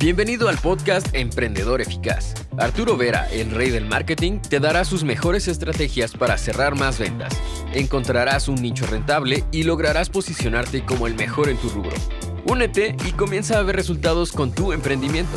Bienvenido al podcast Emprendedor Eficaz. Arturo Vera, el rey del marketing, te dará sus mejores estrategias para cerrar más ventas. Encontrarás un nicho rentable y lograrás posicionarte como el mejor en tu rubro. Únete y comienza a ver resultados con tu emprendimiento.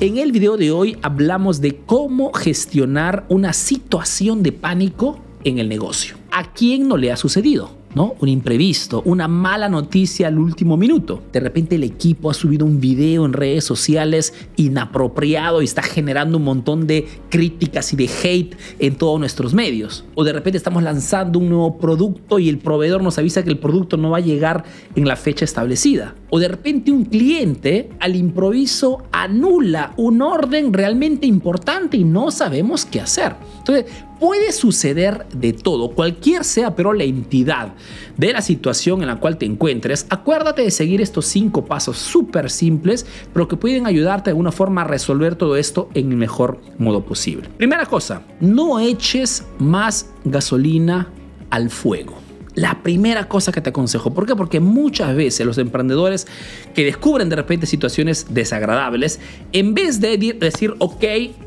En el video de hoy hablamos de cómo gestionar una situación de pánico en el negocio. ¿A quién no le ha sucedido? ¿No? Un imprevisto, una mala noticia al último minuto. De repente el equipo ha subido un video en redes sociales inapropiado y está generando un montón de críticas y de hate en todos nuestros medios. O de repente estamos lanzando un nuevo producto y el proveedor nos avisa que el producto no va a llegar en la fecha establecida. O de repente un cliente al improviso anula un orden realmente importante y no sabemos qué hacer. Entonces, puede suceder de todo, cualquier sea pero la entidad de la situación en la cual te encuentres, acuérdate de seguir estos cinco pasos súper simples, pero que pueden ayudarte de alguna forma a resolver todo esto en el mejor modo posible. Primera cosa, no eches más gasolina al fuego. La primera cosa que te aconsejo, ¿por qué? Porque muchas veces los emprendedores que descubren de repente situaciones desagradables, en vez de decir, ok,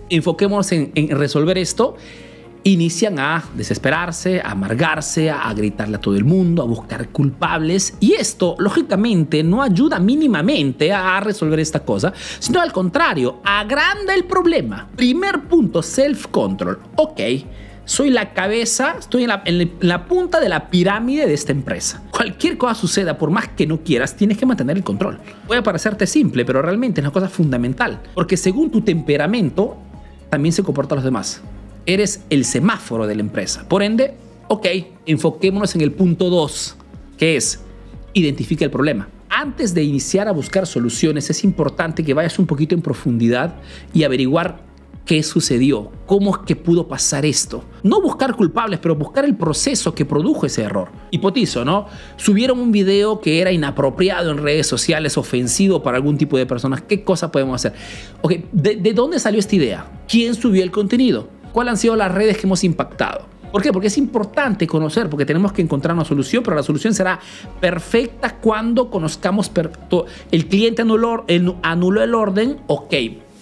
enfoquémonos en, en resolver esto, inician a desesperarse, a amargarse, a gritarle a todo el mundo, a buscar culpables. Y esto, lógicamente, no ayuda mínimamente a resolver esta cosa, sino al contrario, agranda el problema. Primer punto, self-control. Ok. Soy la cabeza, estoy en la, punta de la pirámide de esta empresa. Cualquier cosa suceda, por más que no quieras, tienes que mantener el control. Puede parecerte simple, pero realmente es una cosa fundamental. Porque según tu temperamento, también se comportan los demás eres el semáforo de la empresa. Por ende, ok, enfoquémonos en el punto 2, que es identifica el problema. Antes de iniciar a buscar soluciones, es importante que vayas un poquito en profundidad y averiguar qué sucedió, cómo es que pudo pasar esto. No buscar culpables, pero buscar el proceso que produjo ese error. Hipotizo, ¿no? Subieron un video que era inapropiado en redes sociales, ofensivo para algún tipo de personas. ¿Qué cosa podemos hacer? Ok, ¿de, de dónde salió esta idea? ¿Quién subió el contenido? Cuáles han sido las redes que hemos impactado. ¿Por qué? Porque es importante conocer, porque tenemos que encontrar una solución, pero la solución será perfecta cuando conozcamos el cliente anuló, anuló el orden, ok,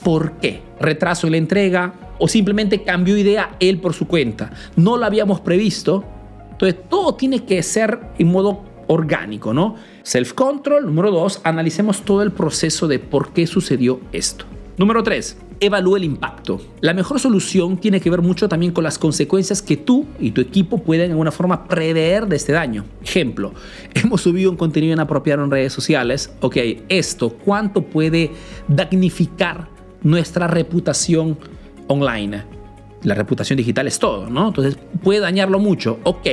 ¿por qué? Retraso en la entrega o simplemente cambió idea él por su cuenta. No lo habíamos previsto. Entonces todo tiene que ser en modo orgánico, ¿no? Self-control. Número dos, analicemos todo el proceso de por qué sucedió esto. Número tres, evalúe el impacto. La mejor solución tiene que ver mucho también con las consecuencias que tú y tu equipo pueden de alguna forma prever de este daño. Ejemplo, hemos subido un contenido inapropiado en redes sociales. Ok, esto, ¿cuánto puede damnificar nuestra reputación online? La reputación digital es todo, ¿no? Entonces puede dañarlo mucho. Ok,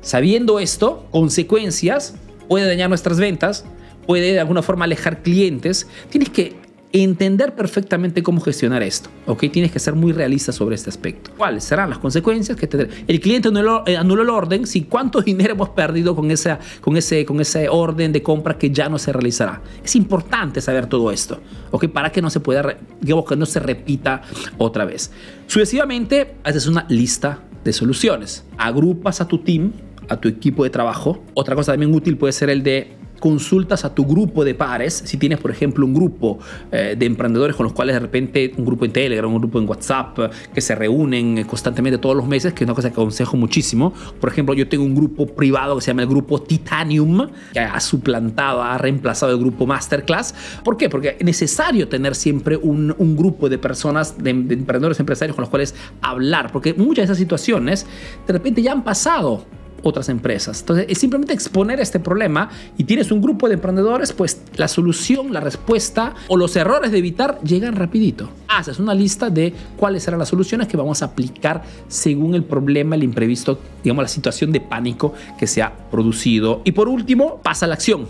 sabiendo esto, consecuencias, puede dañar nuestras ventas, puede de alguna forma alejar clientes. Tienes que entender perfectamente cómo gestionar esto. ¿ok? Tienes que ser muy realista sobre este aspecto. ¿Cuáles serán las consecuencias? que El cliente eh, anuló, el orden, si cuánto dinero hemos perdido con, esa, con, ese, con ese orden de compra que ya no se realizará. Es importante saber todo esto, ¿ok? Para que no se pueda, digamos que no se repita otra vez. Sucesivamente, haces una lista de soluciones. Agrupas a tu team, a tu equipo de trabajo. Otra cosa también útil puede ser el de consultas a tu grupo de pares, si tienes por ejemplo un grupo eh, de emprendedores con los cuales de repente un grupo en Telegram, un grupo en WhatsApp, que se reúnen constantemente todos los meses, que es una cosa que aconsejo muchísimo. Por ejemplo, yo tengo un grupo privado que se llama el grupo Titanium, que ha suplantado, ha reemplazado el grupo Masterclass. ¿Por qué? Porque es necesario tener siempre un, un grupo de personas, de, de emprendedores empresarios con los cuales hablar, porque muchas de esas situaciones de repente ya han pasado otras empresas. Entonces, es simplemente exponer este problema y tienes un grupo de emprendedores, pues la solución, la respuesta o los errores de evitar llegan rapidito. Haces una lista de cuáles serán las soluciones que vamos a aplicar según el problema, el imprevisto, digamos la situación de pánico que se ha producido. Y por último, pasa a la acción.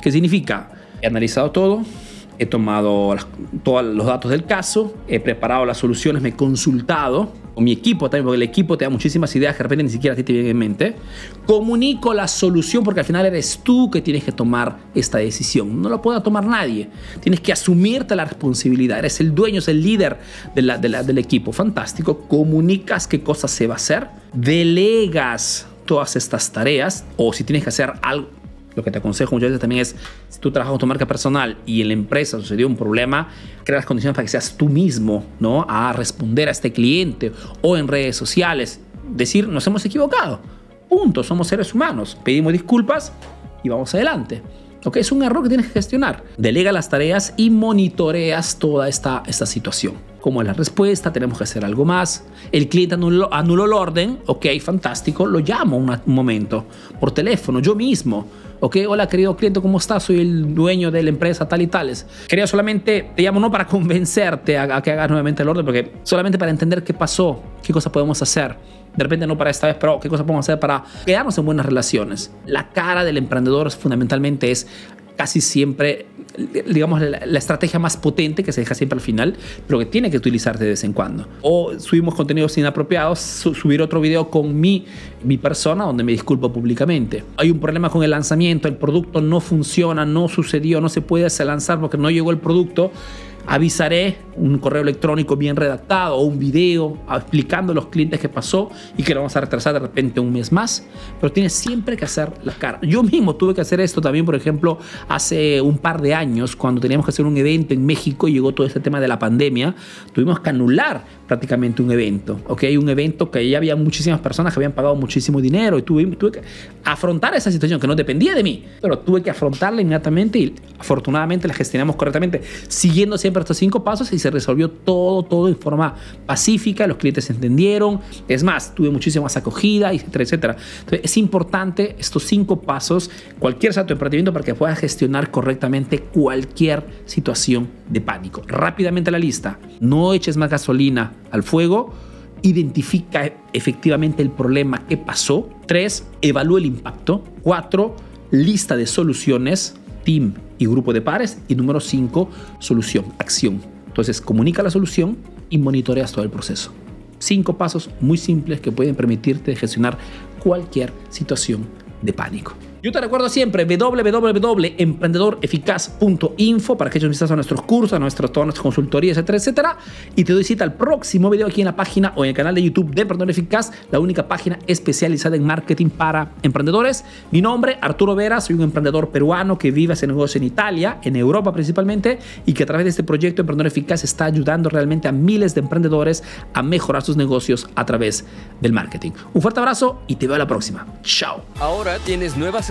¿Qué significa? He analizado todo, he tomado todos los datos del caso, he preparado las soluciones, me he consultado con mi equipo también, porque el equipo te da muchísimas ideas que de repente ni siquiera a ti te vienen en mente. Comunico la solución porque al final eres tú que tienes que tomar esta decisión. No la puede tomar nadie. Tienes que asumirte la responsabilidad. Eres el dueño, es el líder de la, del equipo. Fantástico. Comunicas qué cosas se va a hacer. Delegas todas estas tareas o si tienes que hacer algo lo que te aconsejo muchas veces también es, si tú trabajas con tu marca personal y en la empresa sucedió un problema, crea las condiciones para que seas tú mismo, ¿no? A responder a este cliente o en redes sociales, decir, nos hemos equivocado. Punto, somos seres humanos, pedimos disculpas y vamos adelante. ¿Ok? Es un error que tienes que gestionar. Delega las tareas y monitoreas toda esta, esta situación. ¿Cómo es la respuesta? Tenemos que hacer algo más. El cliente anuló, anuló el orden. Ok, fantástico. Lo llamo un momento por teléfono, yo mismo ok, hola querido cliente, ¿cómo estás? Soy el dueño de la empresa tal y tales. Quería solamente, te llamo no para convencerte a, que hagas nuevamente el orden, porque solamente para entender qué pasó, qué cosas podemos hacer. De repente no para esta vez, pero qué cosas podemos hacer para quedarnos en buenas relaciones. La cara del emprendedor fundamentalmente es casi siempre, digamos, la, estrategia más potente que se deja siempre al final, pero que tiene que utilizar de vez en cuando. O subimos contenidos inapropiados, subir otro video con mi, mi persona donde me disculpo públicamente. Hay un problema con el lanzamiento, el producto no funciona, no sucedió, no se puede lanzar porque no llegó el producto avisaré un correo electrónico bien redactado o un video explicando a los clientes qué pasó y que lo vamos a retrasar de repente un mes más, pero tienes siempre que hacer la cara. Yo mismo tuve que hacer esto también, por ejemplo, hace un par de años, cuando teníamos que hacer un evento en México y llegó todo este tema de la pandemia, tuvimos que anular prácticamente un evento, ¿ok? Un evento que ya había muchísimas personas que habían pagado muchísimo dinero y tuve, tuve que afrontar esa situación que no dependía de mí, pero tuve que afrontarla inmediatamente y afortunadamente la gestionamos correctamente, siguiendo siempre estos cinco pasos y se resolvió todo, todo en forma pacífica, los clientes entendieron, es más, tuve muchísima más acogida, etcétera, etcétera. Entonces, es importante estos cinco pasos, cualquier salto de emprendimiento para que puedas gestionar correctamente cualquier situación de pánico. Rápidamente la lista, no eches más gasolina al fuego, identifica efectivamente el problema que pasó. Tres, evalúa el impacto. Cuatro, lista de soluciones, team y grupo de pares. Y número cinco, solución, acción. Entonces, comunica la solución y monitoreas todo el proceso. Cinco pasos muy simples que pueden permitirte gestionar cualquier situación de pánico. Yo te recuerdo siempre www.emprendedoreficaz.info para que ellos vistas a nuestros cursos, a nuestros, todas nuestras consultorías, etcétera, etcétera. Y te doy cita al próximo video aquí en la página o en el canal de YouTube de Emprendedor Eficaz, la única página especializada en marketing para emprendedores. Mi nombre, Arturo Vera, soy un emprendedor peruano que vive ese negocio en Italia, en Europa principalmente, y que a través de este proyecto Emprendedor Eficaz está ayudando realmente a miles de emprendedores a mejorar sus negocios a través del marketing. Un fuerte abrazo y te veo a la próxima. Chao. Ahora tienes nuevas